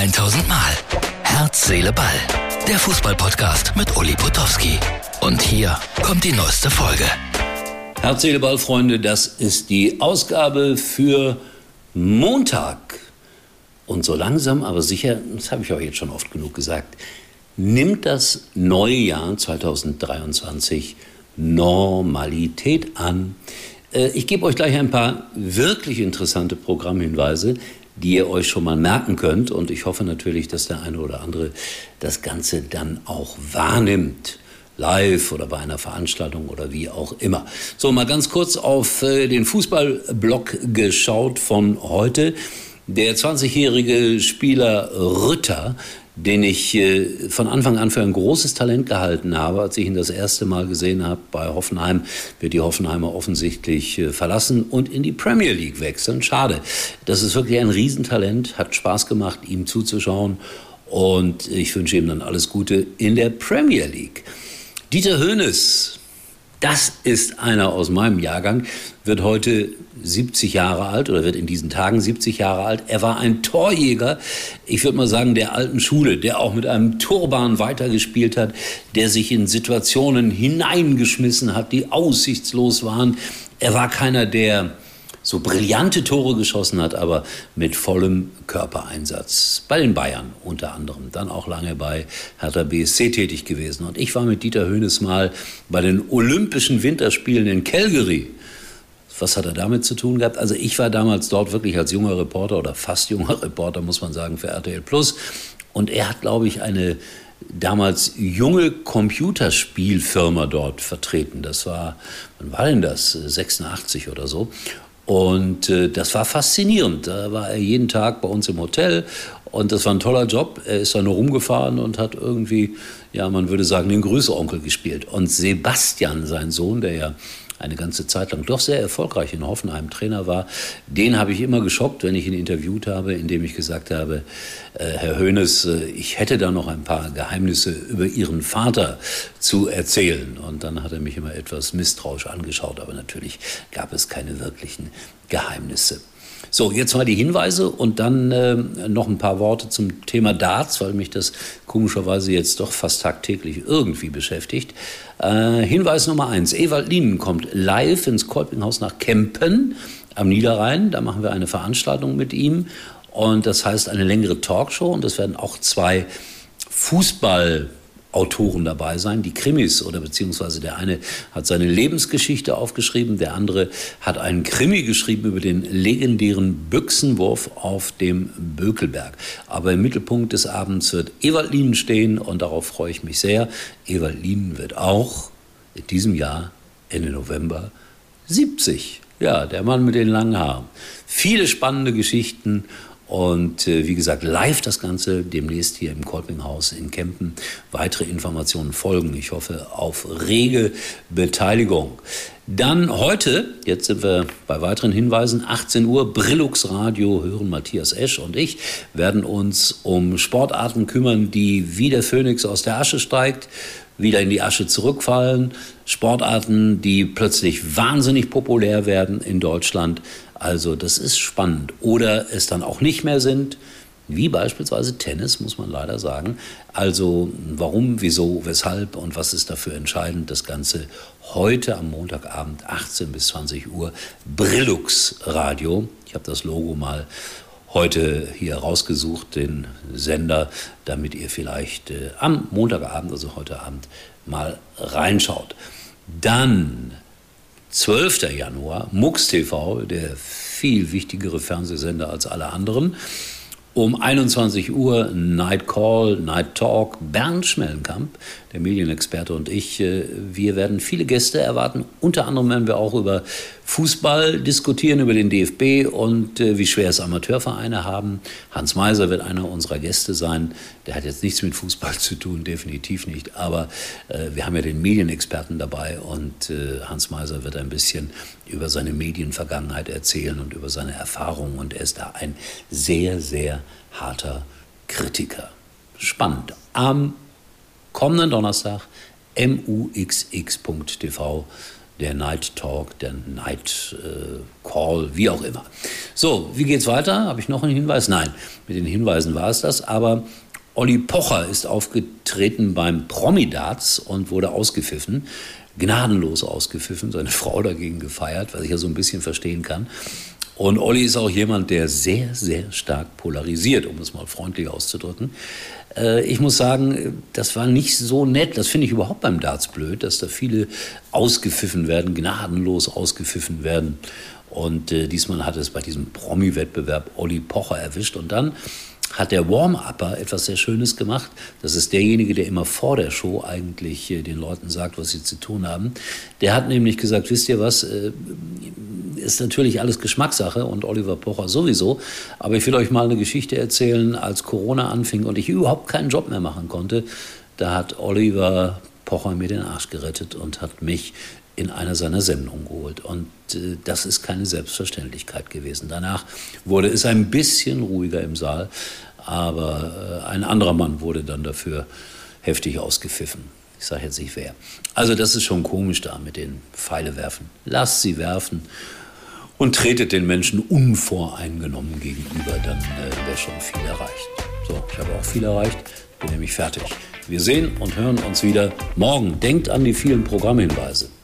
1000 Mal. Herz, Seele, Ball. Der Fußballpodcast mit Uli Potowski. Und hier kommt die neueste Folge. Herz, Seele, Ball, Freunde, das ist die Ausgabe für Montag. Und so langsam, aber sicher, das habe ich auch jetzt schon oft genug gesagt, nimmt das neue Jahr 2023 Normalität an. Äh, ich gebe euch gleich ein paar wirklich interessante Programmhinweise, die ihr euch schon mal merken könnt. Und ich hoffe natürlich, dass der eine oder andere das Ganze dann auch wahrnimmt. Live oder bei einer Veranstaltung oder wie auch immer. So, mal ganz kurz auf äh, den Fußballblock geschaut von heute. Der 20-jährige Spieler Rütter den ich äh, von Anfang an für ein großes Talent gehalten habe. Als ich ihn das erste Mal gesehen habe bei Hoffenheim, wird die Hoffenheimer offensichtlich äh, verlassen und in die Premier League wechseln. Schade. Das ist wirklich ein Riesentalent, hat Spaß gemacht, ihm zuzuschauen. Und ich wünsche ihm dann alles Gute in der Premier League. Dieter Höhnes, das ist einer aus meinem Jahrgang, wird heute 70 Jahre alt oder wird in diesen Tagen 70 Jahre alt. Er war ein Torjäger, ich würde mal sagen, der alten Schule, der auch mit einem Turban weitergespielt hat, der sich in Situationen hineingeschmissen hat, die aussichtslos waren. Er war keiner, der so brillante Tore geschossen hat, aber mit vollem Körpereinsatz. Bei den Bayern unter anderem, dann auch lange bei Hertha BSC tätig gewesen. Und ich war mit Dieter Höhnes mal bei den Olympischen Winterspielen in Calgary. Was hat er damit zu tun gehabt? Also ich war damals dort wirklich als junger Reporter oder fast junger Reporter, muss man sagen, für RTL Plus. Und er hat, glaube ich, eine damals junge Computerspielfirma dort vertreten. Das war, wann war denn das? 86 oder so. Und äh, das war faszinierend. Da war er jeden Tag bei uns im Hotel und das war ein toller Job. Er ist da nur rumgefahren und hat irgendwie, ja, man würde sagen, den Größeonkel gespielt. Und Sebastian, sein Sohn, der ja eine ganze Zeit lang doch sehr erfolgreich in Hoffenheim Trainer war, den habe ich immer geschockt, wenn ich ihn interviewt habe, indem ich gesagt habe, äh, Herr Hoeneß, äh, ich hätte da noch ein paar Geheimnisse über Ihren Vater zu erzählen. Und dann hat er mich immer etwas misstrauisch angeschaut, aber natürlich gab es keine wirklichen Geheimnisse. So, jetzt mal die Hinweise und dann äh, noch ein paar Worte zum Thema Darts, weil mich das komischerweise jetzt doch fast tagtäglich irgendwie beschäftigt. Äh, Hinweis Nummer eins. Ewald Lienen kommt live ins Kolpinghaus nach Kempen am Niederrhein. Da machen wir eine Veranstaltung mit ihm. Und das heißt eine längere Talkshow. Und es werden auch zwei Fußball- Autoren dabei sein, die Krimis oder beziehungsweise der eine hat seine Lebensgeschichte aufgeschrieben, der andere hat einen Krimi geschrieben über den legendären Büchsenwurf auf dem Bökelberg. Aber im Mittelpunkt des Abends wird Ewald Lienen stehen und darauf freue ich mich sehr. Ewald Lienen wird auch in diesem Jahr, Ende November, 70. Ja, der Mann mit den langen Haaren. Viele spannende Geschichten und äh, wie gesagt, live das Ganze demnächst hier im Kolpinghaus in Kempen. Weitere Informationen folgen. Ich hoffe auf rege Beteiligung. Dann heute, jetzt sind wir bei weiteren Hinweisen, 18 Uhr, Brillux Radio hören Matthias Esch und ich werden uns um Sportarten kümmern, die wie der Phönix aus der Asche steigt, wieder in die Asche zurückfallen. Sportarten, die plötzlich wahnsinnig populär werden in Deutschland. Also das ist spannend. Oder es dann auch nicht mehr sind, wie beispielsweise Tennis, muss man leider sagen. Also warum, wieso, weshalb und was ist dafür entscheidend? Das Ganze heute am Montagabend 18 bis 20 Uhr Brillux Radio. Ich habe das Logo mal heute hier rausgesucht, den Sender, damit ihr vielleicht äh, am Montagabend, also heute Abend, mal reinschaut. Dann 12. Januar, MUX TV, der viel wichtigere Fernsehsender als alle anderen. Um 21 Uhr Night Call, Night Talk. Bernd Schmellenkamp, der Medienexperte und ich, äh, wir werden viele Gäste erwarten. Unter anderem werden wir auch über Fußball diskutieren, über den DFB und äh, wie schwer es Amateurvereine haben. Hans Meiser wird einer unserer Gäste sein. Der hat jetzt nichts mit Fußball zu tun, definitiv nicht. Aber äh, wir haben ja den Medienexperten dabei und Hans Meiser wird ein bisschen über seine Medienvergangenheit erzählen und über seine Erfahrungen. Und er ist da ein sehr, sehr harter Kritiker. Spannend. Am kommenden Donnerstag muxx.tv der Night Talk, der Night äh, Call, wie auch immer. So, wie geht's weiter? Habe ich noch einen Hinweis? Nein, mit den Hinweisen war es das. Aber Olli Pocher ist aufgetreten beim Promidats und wurde ausgepfiffen. Gnadenlos ausgepfiffen, seine Frau dagegen gefeiert, was ich ja so ein bisschen verstehen kann. Und Olli ist auch jemand, der sehr, sehr stark polarisiert, um es mal freundlich auszudrücken. Äh, ich muss sagen, das war nicht so nett. Das finde ich überhaupt beim Darts blöd, dass da viele ausgepfiffen werden, gnadenlos ausgepfiffen werden. Und äh, diesmal hat es bei diesem Promi-Wettbewerb Olli Pocher erwischt. Und dann hat der Warm-Upper etwas sehr Schönes gemacht. Das ist derjenige, der immer vor der Show eigentlich äh, den Leuten sagt, was sie zu tun haben. Der hat nämlich gesagt, wisst ihr was, äh, ist natürlich alles Geschmackssache und Oliver Pocher sowieso. Aber ich will euch mal eine Geschichte erzählen, als Corona anfing und ich überhaupt keinen Job mehr machen konnte. Da hat Oliver Pocher mir den Arsch gerettet und hat mich in einer seiner Sendungen geholt. Und äh, das ist keine Selbstverständlichkeit gewesen. Danach wurde es ein bisschen ruhiger im Saal, aber äh, ein anderer Mann wurde dann dafür heftig ausgepfiffen. Ich sage jetzt nicht wer. Also das ist schon komisch da mit den Pfeile werfen. Lasst sie werfen und tretet den Menschen unvoreingenommen gegenüber, dann äh, wäre schon viel erreicht. So, ich habe auch viel erreicht, bin nämlich fertig. Wir sehen und hören uns wieder morgen. Denkt an die vielen Programmhinweise.